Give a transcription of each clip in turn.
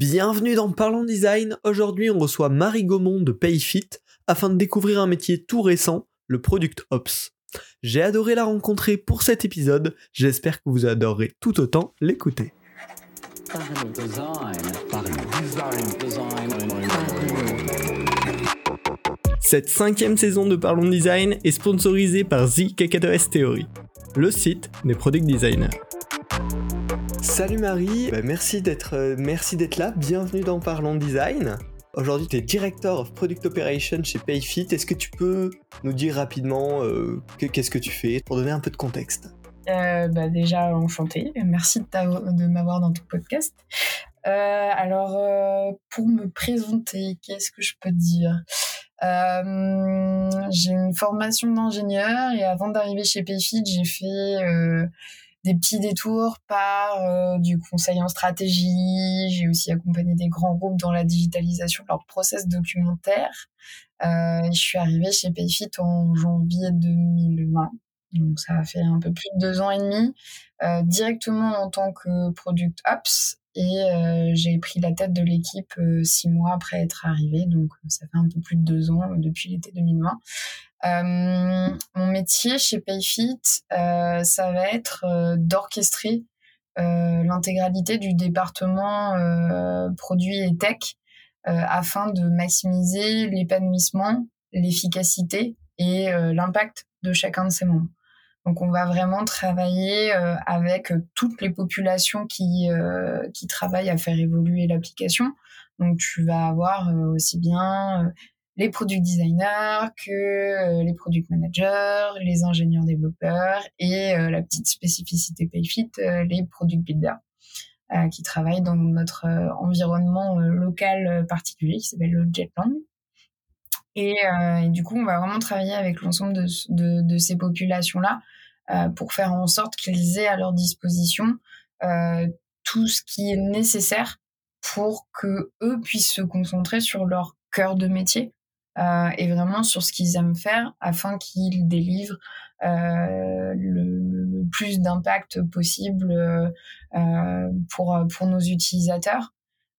Bienvenue dans Parlons Design. Aujourd'hui, on reçoit Marie Gaumont de Payfit afin de découvrir un métier tout récent, le Product Ops. J'ai adoré la rencontrer pour cet épisode. J'espère que vous adorerez tout autant l'écouter. Cette cinquième saison de Parlons Design est sponsorisée par The KK2S Theory, le site des product designers. Salut Marie, bah, merci d'être euh, merci d'être là, bienvenue dans Parlons Design. Aujourd'hui, tu es Director of Product Operation chez Payfit. Est-ce que tu peux nous dire rapidement euh, qu'est-ce que tu fais pour donner un peu de contexte? Euh, bah déjà enchanté, merci de, de m'avoir dans ton podcast. alors pour me présenter, qu'est-ce que je peux dire? J'ai une formation d'ingénieur et avant d'arriver chez Payfit, j'ai fait des petits détours par euh, du conseil en stratégie. J'ai aussi accompagné des grands groupes dans la digitalisation de leur process documentaire. Euh, je suis arrivée chez Payfit en janvier 2020. Donc ça a fait un peu plus de deux ans et demi, euh, directement en tant que Product Ops. Et euh, j'ai pris la tête de l'équipe euh, six mois après être arrivée. Donc ça fait un peu plus de deux ans depuis l'été 2020. Euh, mon métier chez Payfit, euh, ça va être euh, d'orchestrer l'intégralité du département produits et tech afin de maximiser l'épanouissement, l'efficacité et l'impact de chacun de ces membres. Donc on va vraiment travailler avec toutes les populations qui qui travaillent à faire évoluer l'application. Donc tu vas avoir aussi bien les product designers, que euh, les product managers, les ingénieurs développeurs et euh, la petite spécificité Payfit, euh, les product builders qui travaillent dans notre environnement local particulier qui s'appelle le Jetland. Et, et, du coup, on va vraiment travailler avec l'ensemble de, ces populations-là pour faire en sorte qu'ils aient à leur disposition tout ce qui est nécessaire pour que eux puissent se concentrer sur leur cœur de métier, euh, et vraiment sur ce qu'ils aiment faire afin qu'ils délivrent euh, le, plus d'impact possible euh, pour, pour nos utilisateurs.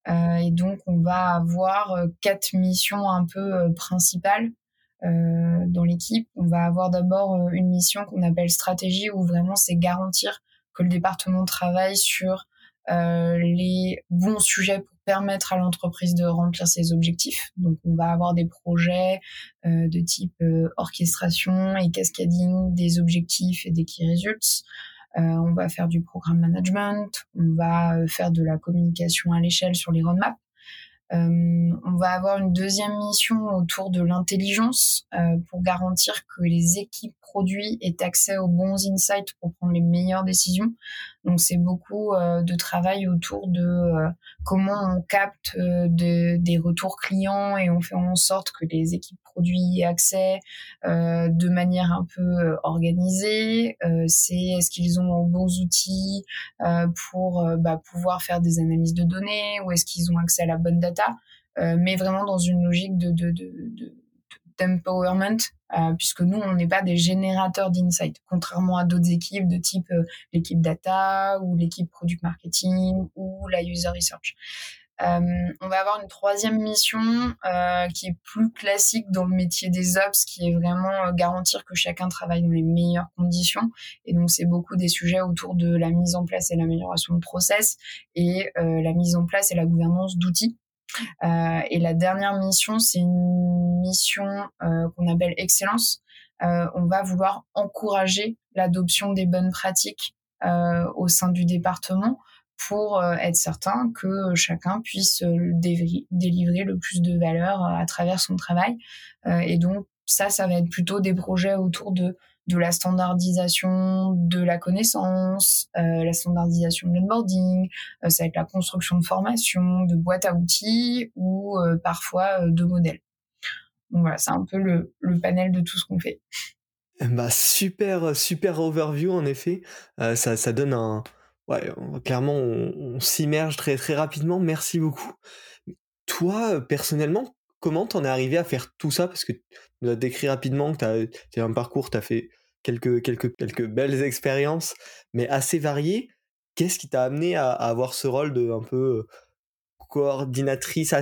Et donc, on va avoir quatre missions un peu principales dans l'équipe. On va avoir d'abord une mission qu'on appelle stratégie, où vraiment c'est garantir que le département travaille sur les bons sujets pour permettre à l'entreprise de remplir ses objectifs. Donc, on va avoir des projets euh, de type euh, orchestration et cascading des objectifs et des key results. Euh, on va faire du programme management, on va faire de la communication à l'échelle sur les roadmaps. On va avoir une deuxième mission autour de l'intelligence pour garantir que les équipes produits aient accès aux bons insights pour prendre les meilleures décisions. Donc c'est beaucoup euh, de travail autour de euh, comment on capte euh, des retours clients et on fait en sorte que les équipes produits aient accès de manière un peu organisée. c'est est-ce qu'ils ont aux bons outils pour bah, pouvoir faire des analyses de données ou est-ce qu'ils ont accès à la bonne data, mais vraiment dans une logique de, de, de, de d'empowerment, euh, puisque nous, on n'est pas des générateurs d'insight, contrairement à d'autres équipes de type euh, l'équipe data ou l'équipe product marketing ou la user research. Euh, on va avoir une troisième mission qui est plus classique dans le métier des ops, qui est vraiment garantir que chacun travaille dans les meilleures conditions. Et donc c'est beaucoup des sujets autour de la mise en place et l'amélioration de process et la mise en place et la gouvernance d'outils euh, et la dernière mission, c'est une mission euh, qu'on appelle excellence. Euh, on va vouloir encourager l'adoption des bonnes pratiques au sein du département pour être certain que chacun puisse délivrer le plus de valeur à travers son travail. et donc ça, ça va être plutôt des projets autour de de la standardisation de la connaissance, euh, la standardisation de l'onboarding, euh, ça va être la construction de formation, de boîtes à outils ou euh, parfois de modèles. Donc voilà, c'est un peu le, panel de tout ce qu'on fait. Bah super super overview en effet, ça, ça donne un ouais clairement on, on s'immerge très très rapidement. Merci beaucoup. Toi personnellement, comment t'en es arrivé à faire tout ça? Parce que tu nous as décrit rapidement que tu as, un parcours, tu as fait quelques, quelques, quelques belles expériences, mais assez variées. Qu'est-ce qui t'a amené à, avoir ce rôle de un peu coordinatrice,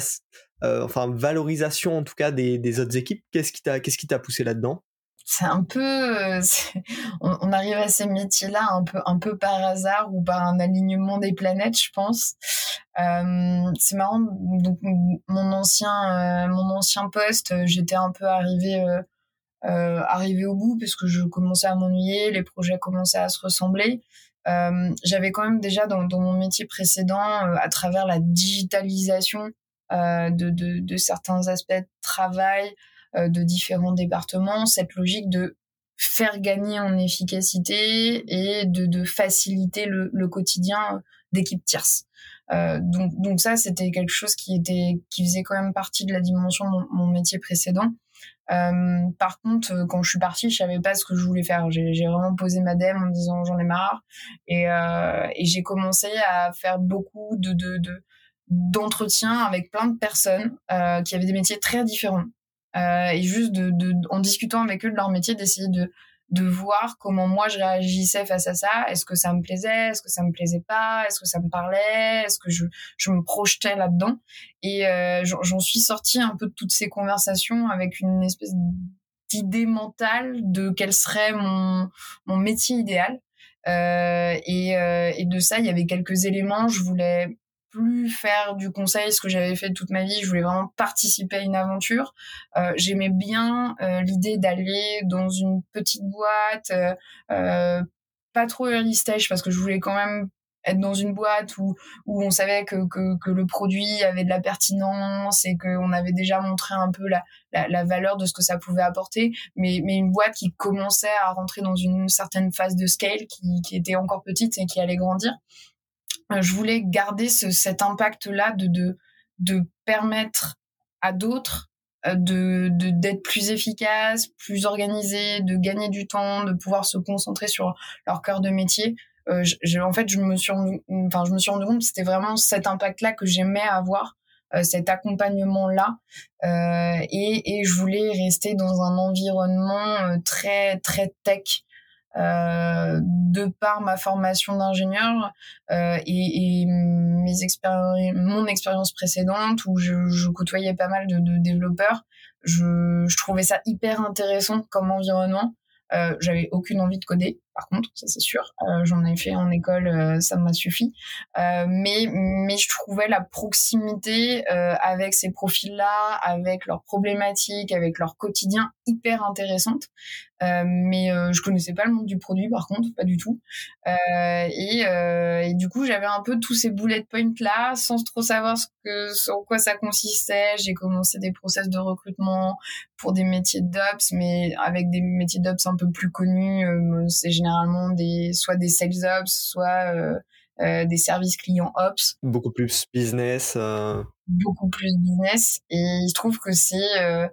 enfin valorisation en tout cas des, autres équipes? Qu'est-ce qui t'a t'a poussé là-dedans? C'est un peu on, arrive à ces métiers-là un peu un peu par hasard ou par un alignement des planètes je pense c'est marrant donc mon ancien mon ancien poste j'étais un peu arrivée euh, arrivé au bout parce que je commençais à m'ennuyer, les projets commençaient à se ressembler. Euh, j'avais quand même déjà dans, mon métier précédent, euh, à travers la digitalisation euh, de, de, de, certains aspects de travail euh, de différents départements, cette logique de faire gagner en efficacité et de, de faciliter le, le quotidien d'équipes tierces. Euh, donc, donc ça, c'était quelque chose qui était, qui faisait quand même partie de la dimension de mon, métier précédent. Euh, par contre, euh, quand je suis partie, je savais pas ce que je voulais faire. J'ai vraiment posé ma dème en me disant j'en ai marre et, euh, et j'ai commencé à faire beaucoup de d'entretiens avec plein de personnes euh, qui avaient des métiers très différents euh, et juste de, de, en discutant avec eux de leur métier d'essayer de de voir comment moi je réagissais face à ça. Est-ce que ça me plaisait? Est-ce que ça me plaisait pas? Est-ce que ça me parlait? Est-ce que je, je me projetais là-dedans? Et euh, j'en suis sortie un peu de toutes ces conversations avec une espèce d'idée mentale de quel serait mon, mon métier idéal. Euh, et, euh, et de ça, il y avait quelques éléments. Je voulais plus faire du conseil, ce que j'avais fait toute ma vie. Je voulais vraiment participer à une aventure. Euh, J'aimais bien euh, l'idée d'aller dans une petite boîte, euh, pas trop early stage, parce que je voulais quand même être dans une boîte où, où on savait que, que, le produit avait de la pertinence et qu'on avait déjà montré un peu la, la, valeur de ce que ça pouvait apporter, mais, mais une boîte qui commençait à rentrer dans une certaine phase de scale, qui était encore petite et qui allait grandir. Euh, je voulais garder ce, cet impact-là de, de, de permettre à d'autres euh, de d'être plus efficaces, plus organisés, de gagner du temps, de pouvoir se concentrer sur leur cœur de métier. Euh, je, en fait, je me suis rendu, enfin, je me suis rendu compte que c'était vraiment cet impact-là que j'aimais avoir, euh, cet accompagnement-là, euh, et, et je voulais rester dans un environnement très très tech euh, de par ma formation d'ingénieur euh, et, et, mes mon expérience précédente où je, je, côtoyais pas mal de, de développeurs, je, je, trouvais ça hyper intéressant comme environnement. Euh, J'avais aucune envie de coder, par contre, ça c'est sûr. Euh, J'en ai fait en école, euh, ça m'a suffi. Euh, mais mais je trouvais la proximité avec ces profils-là, avec leurs problématiques, avec leur quotidien hyper intéressante. Mais je connaissais pas le monde du produit par contre, pas du tout. Et, du coup, j'avais un peu tous ces bullet points là, sans trop savoir ce que, sur quoi ça consistait. J'ai commencé des process de recrutement pour des métiers d'ops, mais avec des métiers d'ops un peu plus connus. c'est généralement des soit des sales ops, soit euh, des services clients ops. Beaucoup plus business. Beaucoup plus business. Et il se trouve que c'est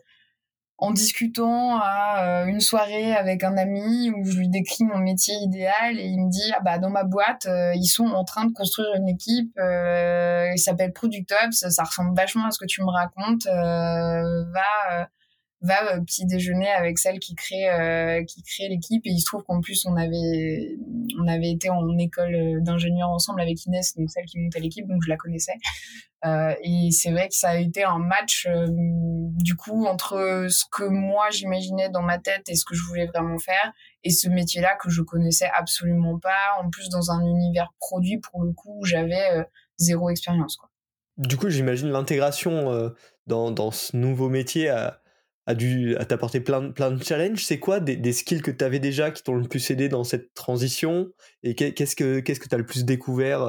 en discutant à euh, une soirée avec un ami où je lui décris mon métier idéal et il me dit ah bah dans ma boîte euh, ils sont en train de construire une équipe euh, il s'appelle Product Ops ça ressemble vachement à ce que tu me racontes euh, va va petit déjeuner avec celle qui crée qui crée l'équipe et il se trouve qu'en plus on avait on avait été en école d'ingénieur ensemble avec Inès donc celle qui montait l'équipe donc je la connaissais euh, et c'est vrai que ça a été un match euh, du coup entre ce que moi j'imaginais dans ma tête et ce que je voulais vraiment faire et ce métier-là que je connaissais absolument pas. En plus dans un univers produit pour le coup j'avais euh, zéro expérience. Quoi. Du coup j'imagine l'intégration dans, dans ce nouveau métier a dû t'apporter plein, plein de challenges. C'est quoi des, des, skills que tu avais déjà qui t'ont le plus aidé dans cette transition? Et qu'est-ce que qu'est-ce que tu as le plus découvert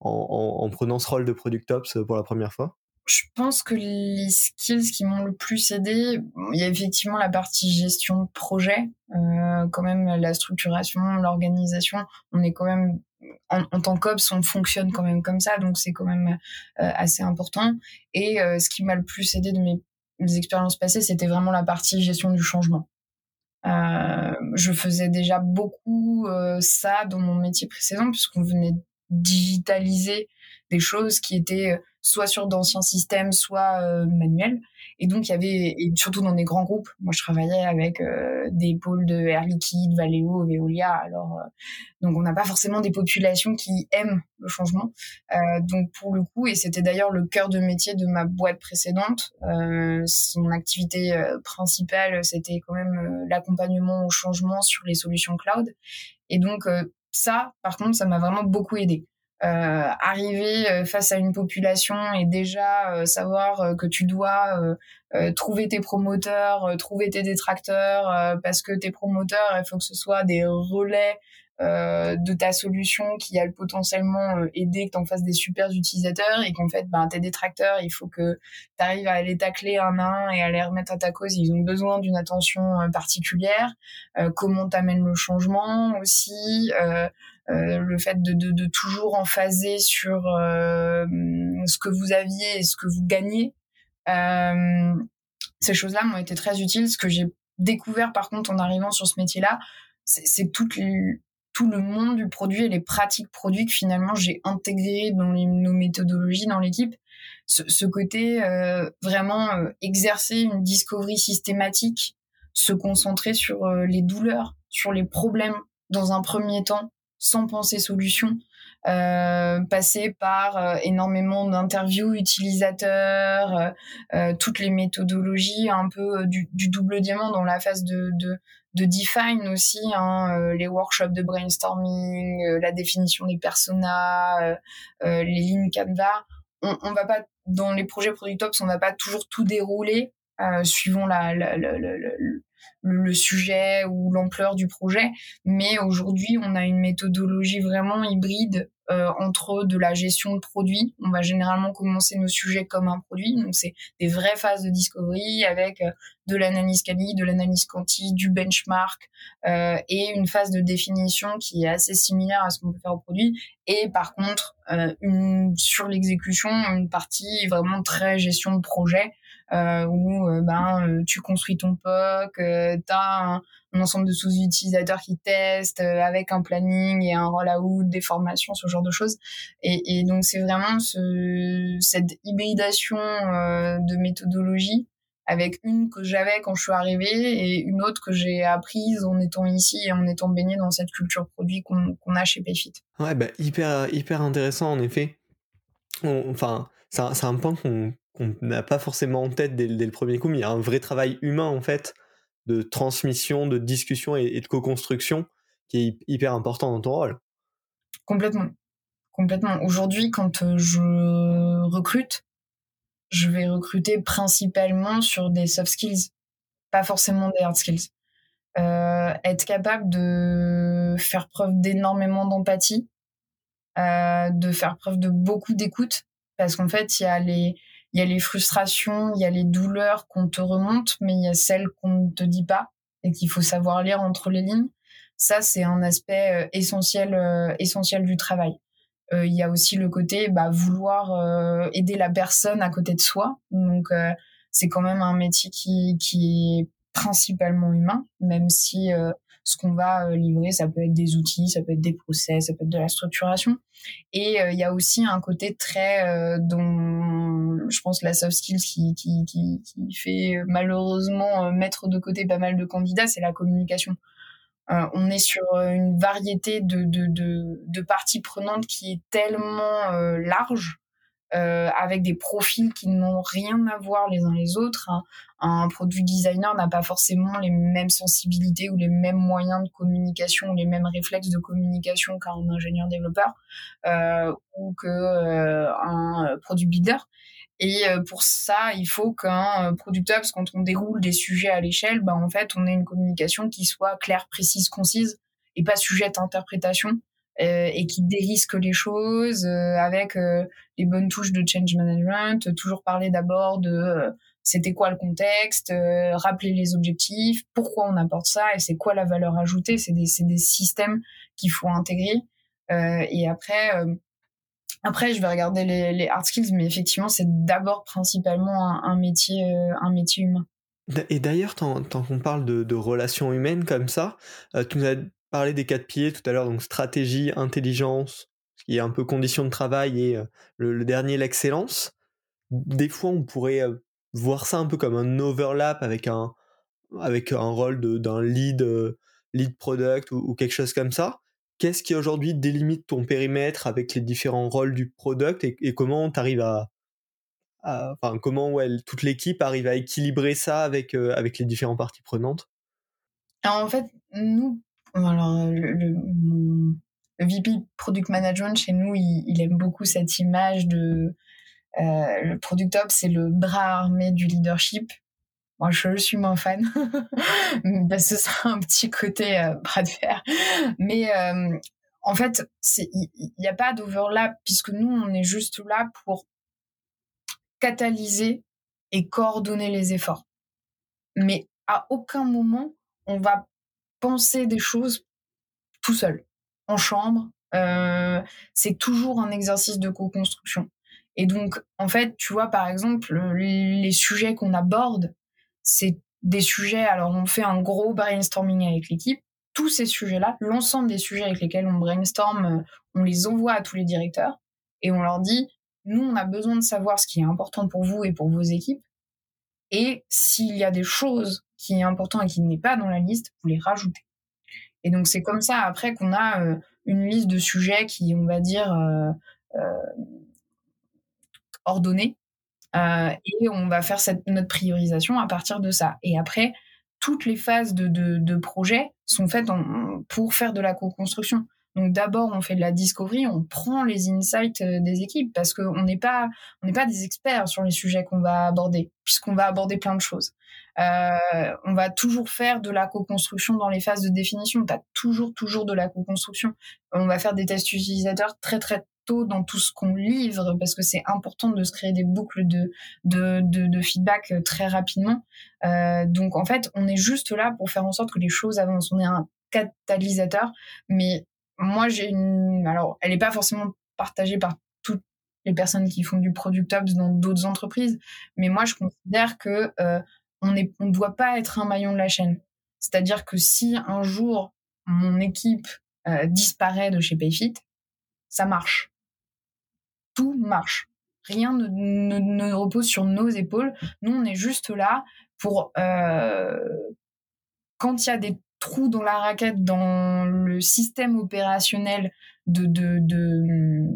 en, prenant ce rôle de Product Ops pour la première fois? Je pense que les skills qui m'ont le plus aidé, il y a effectivement la partie gestion projet, euh, quand même la structuration, l'organisation. On est quand même en, tant qu'ops, on fonctionne quand même comme ça, donc c'est quand même euh, assez important. Et euh, ce qui m'a le plus aidé de mes, expériences passées, c'était vraiment la partie gestion du changement. Euh, je faisais déjà beaucoup euh, ça dans mon métier précédent puisqu'on venait digitaliser des choses qui étaient euh, soit sur d'anciens systèmes, soit manuels. Et donc, il y avait, et surtout dans des grands groupes, moi je travaillais avec euh, des pôles de Air Liquide, Valeo, Veolia, alors euh, donc on n'a pas forcément des populations qui aiment le changement. Euh, donc pour le coup, et c'était d'ailleurs le cœur de métier de ma boîte précédente, son activité principale, c'était quand même l'accompagnement au changement sur les solutions cloud. Et donc ça, par contre, ça m'a vraiment beaucoup aidé. Euh, arriver euh, face à une population et déjà euh, savoir que tu dois trouver tes promoteurs, trouver tes détracteurs, parce que tes promoteurs, il faut que ce soit des relais de ta solution qui a potentiellement aider que tu fasses des super utilisateurs et qu'en fait ben tes détracteurs il faut que tu arrives à les tacler un à un et à les remettre à ta cause. Ils ont besoin d'une attention particulière comment t'amènes le changement aussi euh, le fait de, toujours en phaser sur euh, ce que vous aviez et ce que vous gagnez. Euh, ces choses-là m'ont été très utiles. Ce que j'ai découvert par contre en arrivant sur ce métier-là, c'est tout le, monde du produit et les pratiques produits que finalement j'ai intégré dans nos méthodologies dans l'équipe. Ce, côté vraiment exercer une discovery systématique, se concentrer sur les douleurs, sur les problèmes dans un premier temps, sans penser solution, euh, passer par euh, énormément d'interviews utilisateurs, euh, toutes les méthodologies, un peu du, double diamant dans la phase de, de, de define aussi, hein, les workshops de brainstorming, la définition des personas, les lignes Canva. On, va pas dans les projets Product on va pas toujours tout dérouler suivant la, la le sujet ou l'ampleur du projet. Mais aujourd'hui, on a une méthodologie vraiment hybride euh, entre de la gestion de produits. On va généralement commencer nos sujets comme un produit. Donc, c'est des vraies phases de discovery avec euh, de l'analyse quali, de l'analyse quanti, du benchmark euh, et une phase de définition qui est assez similaire à ce qu'on peut faire au produit. Et par contre, une, sur l'exécution, une partie vraiment très gestion de projet où euh, ben euh, tu construis ton POC, tu as un, ensemble de sous-utilisateurs qui testent avec un planning et un rollout, des formations, ce genre de choses. Et, donc c'est vraiment ce, cette hybridation de méthodologie avec une que j'avais quand je suis arrivée et une autre que j'ai apprise en étant ici et en étant baignée dans cette culture produit qu'on a chez Payfit. Ouais, bah, hyper, hyper intéressant en effet. enfin, c'est un point qu'on qu'on n'a pas forcément en tête dès, le premier coup, mais il y a un vrai travail humain en fait de transmission, de discussion et, de co-construction qui est hyper important dans ton rôle. Complètement. Complètement. Aujourd'hui, quand euh, je recrute, je vais recruter principalement sur des soft skills, pas forcément des hard skills. Euh, être capable de faire preuve d'énormément d'empathie, euh, de faire preuve de beaucoup d'écoute, parce qu'en fait, il y a les, il y a les frustrations, il y a les douleurs qu'on te remonte, mais il y a celles qu'on ne te dit pas et qu'il faut savoir lire entre les lignes. Ça, c'est un aspect euh, essentiel, euh, essentiel du travail. Euh, il y a aussi le côté bah, vouloir aider la personne à côté de soi. Donc, c'est quand même un métier qui, qui est principalement humain, même si ce qu'on va euh, livrer, ça peut être des outils, ça peut être des process, ça peut être de la structuration. Et euh, il y a aussi un côté très euh, dont je pense la soft skills qui, qui, qui, fait malheureusement mettre de côté pas mal de candidats, c'est la communication. On est sur une variété de, de, de, de, parties prenantes qui est tellement large euh, avec des profils qui n'ont rien à voir les uns les autres. Un, un produit designer n'a pas forcément les mêmes sensibilités ou les mêmes moyens de communication ou les mêmes réflexes de communication qu'un ingénieur développeur euh, ou que euh, produit builder. Et euh, pour ça, il faut qu'un producteur, parce quand on déroule des sujets à l'échelle, ben en fait, on ait une communication qui soit claire, précise, concise et pas sujette à interprétation. Euh, et qui dérisque les choses euh, avec euh, les bonnes touches de change management, toujours parler d'abord de c'était quoi le contexte, rappeler les objectifs, pourquoi on apporte ça et c'est quoi la valeur ajoutée. C'est des, des systèmes qu'il faut intégrer. et après, après, je vais regarder les, hard skills, mais effectivement, c'est d'abord principalement un, métier, un métier humain. Et d'ailleurs, tant, tant qu'on parle de, relations humaines comme ça, tu nous as parler des quatre piliers tout à l'heure, donc stratégie, intelligence, il y a un peu conditions de travail et le, dernier l'excellence. Des fois, on pourrait voir ça un peu comme un overlap avec un, avec un rôle d'un lead, lead product ou, quelque chose comme ça. Qu'est-ce qui aujourd'hui délimite ton périmètre avec les différents rôles du product et, comment tu arrives à, enfin comment toute l'équipe arrive à équilibrer ça avec avec les différentes parties prenantes? Alors en fait, nous, alors le, VP Product Management chez nous, il, aime beaucoup cette image de euh, le Product Ops, c'est le bras armé du leadership. Moi, je suis moins fan parce que c'est un petit côté euh, bras de fer. Mais euh, en fait, il n'y a pas d'overlap puisque nous, on est juste là pour catalyser et coordonner les efforts. Mais à aucun moment, on va penser des choses tout seul en chambre. Euh, c'est toujours un exercice de co-construction. Et donc, en fait, tu vois, par exemple, les sujets qu'on aborde, c'est des sujets, alors on fait un gros brainstorming avec l'équipe. Tous ces sujets-là, l'ensemble des sujets avec lesquels on brainstorm, euh, on les envoie à tous les directeurs et on leur dit, nous, on a besoin de savoir ce qui est important pour vous et pour vos équipes. Et s'il y a des choses qui est important et qui n'est pas dans la liste, vous les rajoutez. Et donc c'est comme ça après qu'on a euh, une liste de sujets qui, on va dire, euh, euh, ordonnés. et on va faire notre priorisation à partir de ça. Et après, toutes les phases de, de, projet sont faites pour faire de la co-construction. Donc d'abord, on fait de la discovery, on prend les insights des équipes parce qu'on n'est pas n'est pas des experts sur les sujets qu'on va aborder, puisqu'on va aborder plein de choses. Euh, on va toujours faire de la co-construction dans les phases de définition. Tu as toujours, toujours de la co-construction. On va faire des tests utilisateurs très, très tôt dans tout ce qu'on livre parce que c'est important de se créer des boucles de, de, de, feedback euh, très rapidement. Euh, donc, en fait, on est juste là pour faire en sorte que les choses avancent. On est un catalysateur, mais moi, j'ai une... Alors, elle n'est pas forcément partagée par toutes les personnes qui font du product ops dans d'autres entreprises, mais moi, je considère que on ne doit pas être un maillon de la chaîne. C'est-à-dire que si un jour mon équipe euh, disparaît de chez Payfit, ça marche. Tout marche. Rien ne, repose sur nos épaules. Nous, on est juste là pour euh, quand il y a des trous dans la raquette dans le système opérationnel de de, de,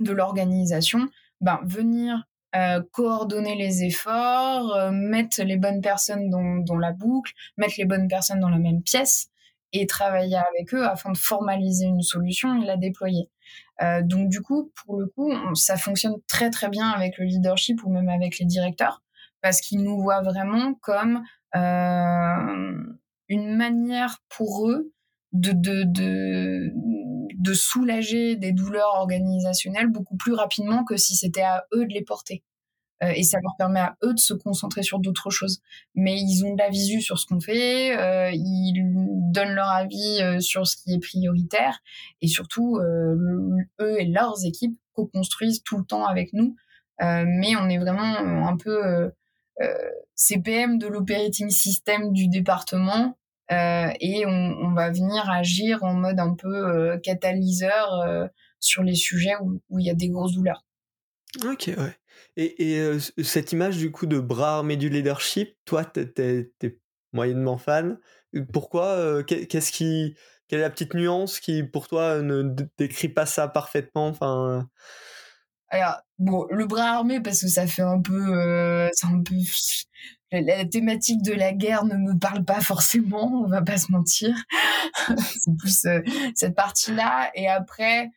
de l'organisation, ben venir euh, coordonner les efforts, euh, mettre les bonnes personnes dans, dans, la boucle, mettre les bonnes personnes dans la même pièce et travailler avec eux afin de formaliser une solution et la déployer. Euh, donc du coup, pour le coup, ça fonctionne très très bien avec le leadership ou même avec les directeurs parce qu'ils nous voient vraiment comme euh, une manière pour eux de, de, de, de soulager des douleurs organisationnelles beaucoup plus rapidement que si c'était à eux de les porter. Euh, et ça leur permet à eux de se concentrer sur d'autres choses. Mais ils ont de la visu sur ce qu'on fait, euh, ils donnent leur avis euh, sur ce qui est prioritaire, et surtout, euh, eux et leurs équipes co-construisent tout le temps avec nous. mais on est vraiment un peu CPM de l'operating system du département euh, et on, on, va venir agir en mode un peu euh, catalyseur euh, sur les sujets où, où, il y a des grosses douleurs. Ok, ouais. Et, et cette image du coup de bras armé du leadership, toi, t'es es, moyennement fan. Pourquoi Qu'est-ce qui quelle est la petite nuance qui, pour toi, ne décrit pas ça parfaitement Enfin. Alors, bon, le bras armé, parce que ça fait un peu, euh, c'est un peu, la, thématique de la guerre ne me parle pas forcément, on va pas se mentir. c'est plus euh, cette partie-là. Et après,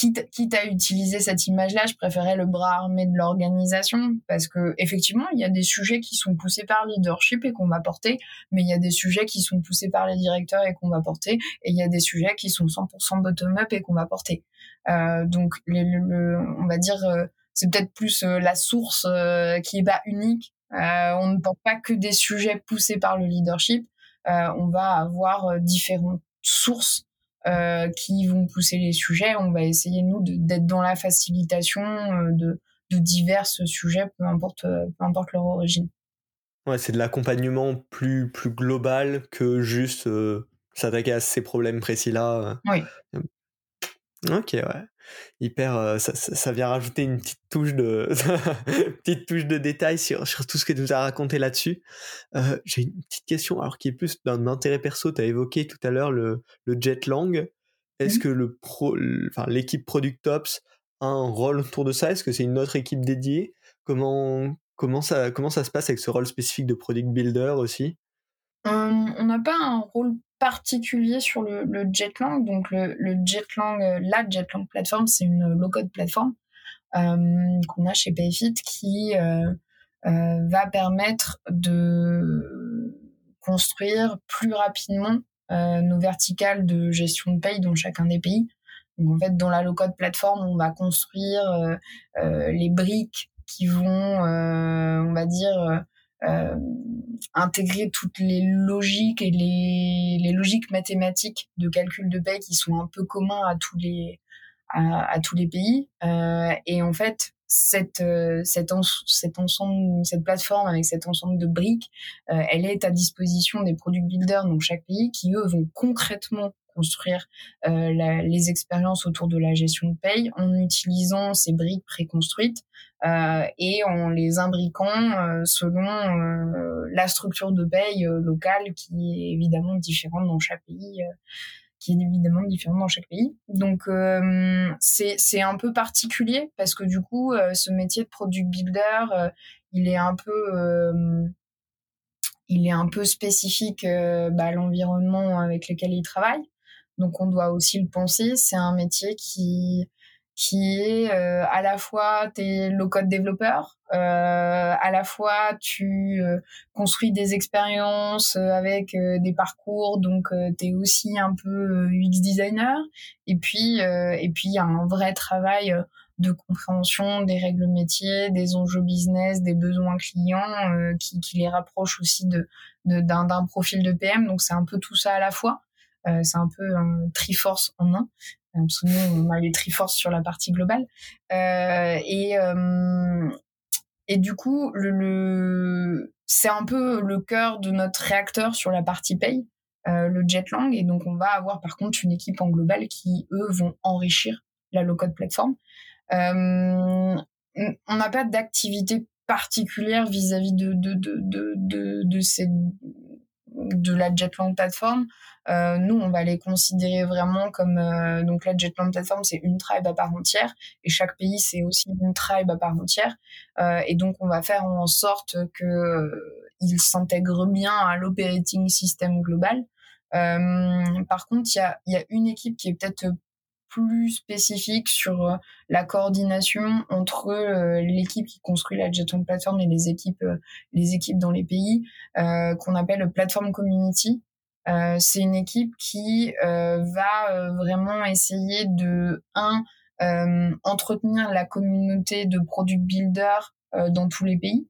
quitte, à utiliser cette image-là, je préférais le bras armé de l'organisation parce que effectivement, il y a des sujets qui sont poussés par le leadership et qu'on va porter, mais il y a des sujets qui sont poussés par les directeurs et qu'on va porter, et il y a des sujets qui sont 100% bottom-up et qu'on va porter. Euh, donc, on va dire, euh, c'est peut-être plus euh, la source qui est pas unique. On ne porte pas que des sujets poussés par le leadership. on va avoir différentes sources qui vont pousser les sujets. On va essayer nous d'être dans la facilitation de, de divers sujets, peu importe, peu importe leur origine. Ouais, c'est de l'accompagnement plus plus global que juste s'attaquer à ces problèmes précis là. Oui. Ok, ouais. Hyper, ça, vient rajouter une petite touche de, petite touche de détail sur, sur tout ce que tu nous as raconté là-dessus. J'ai une petite question, alors qui est plus d'un intérêt perso. Tu as évoqué tout à l'heure le, le Jetlang. Est-ce mmh. que le pro, enfin, l'équipe Product Ops a un rôle autour de ça? Est-ce que c'est une autre équipe dédiée? Comment, comment, ça, comment ça se passe avec ce rôle spécifique de Product Builder aussi? On n'a pas un rôle particulier sur le, le Jetlang. Donc le, le, Jetlang, euh, la Jetlang plateforme, c'est une low-code plateforme euh, qu'on a chez Payfit qui euh, euh, va permettre de construire plus rapidement euh, nos verticales de gestion de paye dans chacun des pays. Donc en fait, dans la low-code plateforme, on va construire euh, les briques qui vont, on va dire, euh, intégrer toutes les logiques et les, les, logiques mathématiques de calcul de paie qui sont un peu communs à tous les à, tous les pays. Euh, et en fait cette euh, cette, cet ensemble cette plateforme avec cet ensemble de briques euh, elle est à disposition des product builders dans chaque pays qui eux vont concrètement construire euh, les expériences autour de la gestion de paye en utilisant ces briques préconstruites euh, et en les imbriquant euh, selon la structure de paye locale qui est évidemment différente dans chaque pays qui est évidemment différente dans chaque pays. Donc c'est un peu particulier parce que du coup ce métier de product builder il est un peu il est un peu spécifique bah, à l'environnement avec lequel il travaille. Donc on doit aussi le penser. C'est un métier qui qui est euh, à la fois t'es low code développeur, euh, à la fois tu euh, construis des expériences avec des parcours, donc tu es aussi un peu UX designer. Et puis et puis il y a un vrai travail de compréhension des règles métiers, des enjeux business, des besoins clients, qui, qui les rapproche aussi de d'un profil de PM. Donc c'est un peu tout ça à la fois. Euh, c'est un peu un triforce en un. Euh, parce que nous, on a les triforces sur la partie globale. Euh, et, et du coup, le, le c'est un peu le cœur de notre réacteur sur la partie paye, euh, le Jetlang. Et donc, on va avoir par contre une équipe en global qui, eux, vont enrichir la low-code plateforme. Euh, on n'a pas d'activité particulière vis-à-vis de, de, de, de, de ces de la Jetlang plateforme, euh, nous on va les considérer vraiment comme euh, donc la Jetlang plateforme c'est une tribe à part entière et chaque pays c'est aussi une tribe à part entière euh, et donc on va faire en sorte que ils s'intègrent bien à l'operating system global. Par contre il y a, y a une équipe qui est peut-être plus spécifique sur euh, la coordination entre euh, l'équipe qui construit la Jeton plateforme et les équipes euh, les équipes dans les pays euh, qu'on appelle plateforme community. Euh, c'est une équipe qui va vraiment essayer de un entretenir la communauté de product builders dans tous les pays.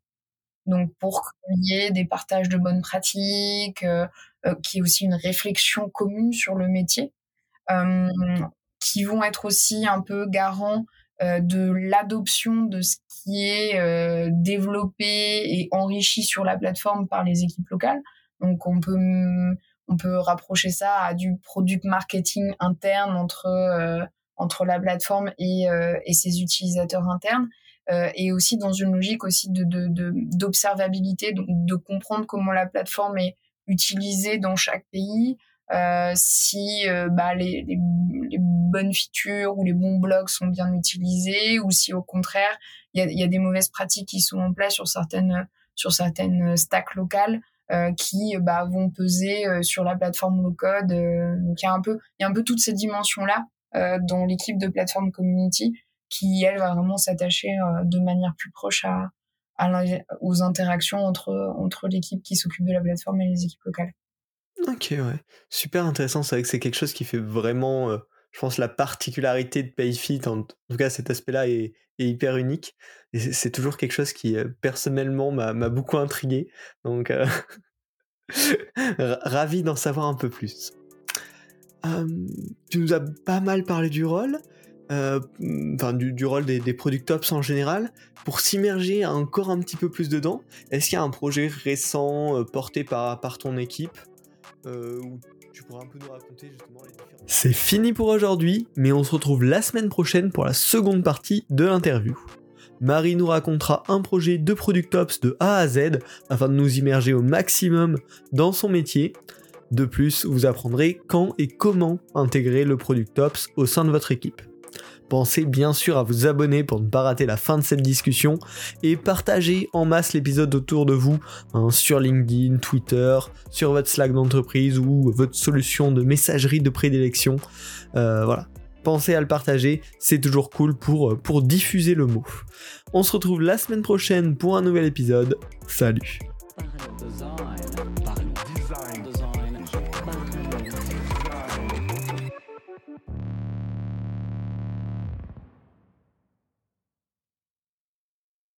Donc pour qu'il y ait des partages de bonnes pratiques, euh, qu'il y ait aussi une réflexion commune sur le métier. Euh, qui vont être aussi un peu garants euh, de l'adoption de ce qui est euh, développé et enrichi sur la plateforme par les équipes locales. Donc on peut on peut rapprocher ça à du product marketing interne entre euh, entre la plateforme et, et ses utilisateurs internes et aussi dans une logique aussi d'observabilité de, donc de comprendre comment la plateforme est utilisée dans chaque pays si euh, bah, les, les, les, bonnes features ou les bons blogs sont bien utilisés ou si au contraire il y a, y a, des mauvaises pratiques qui sont en place sur certaines sur certaines stacks locales euh, qui bah, vont peser euh, sur la plateforme low code donc il y a un peu il y a un peu toutes ces dimensions là dans l'équipe de plateforme community qui elle va vraiment s'attacher de manière plus proche à, à aux interactions entre entre l'équipe qui s'occupe de la plateforme et les équipes locales. Ok, ouais. Super intéressant. C'est vrai que c'est quelque chose qui fait vraiment, je pense, la particularité de Payfit. En, tout cas, cet aspect-là est, hyper unique. Et c'est toujours quelque chose qui, personnellement, m'a beaucoup intrigué. Donc, euh, ravi d'en savoir un peu plus. tu nous as pas mal parlé du rôle. enfin du, rôle des, des product en général, pour s'immerger encore un petit peu plus dedans, est-ce qu'il y a un projet récent porté par, par ton équipe? C'est fini pour aujourd'hui, mais on se retrouve la semaine prochaine pour la seconde partie de l'interview. Marie nous racontera un projet de Product Ops de A à Z afin de nous immerger au maximum dans son métier. De plus, vous apprendrez quand et comment intégrer le Product Ops au sein de votre équipe. Pensez bien sûr à vous abonner pour ne pas rater la fin de cette discussion et partagez en masse l'épisode autour de vous hein, sur LinkedIn, Twitter, sur votre Slack d'entreprise ou votre solution de messagerie de prédilection. Euh, voilà. Pensez à le partager, c'est toujours cool pour, pour diffuser le mot. On se retrouve la semaine prochaine pour un nouvel épisode. Salut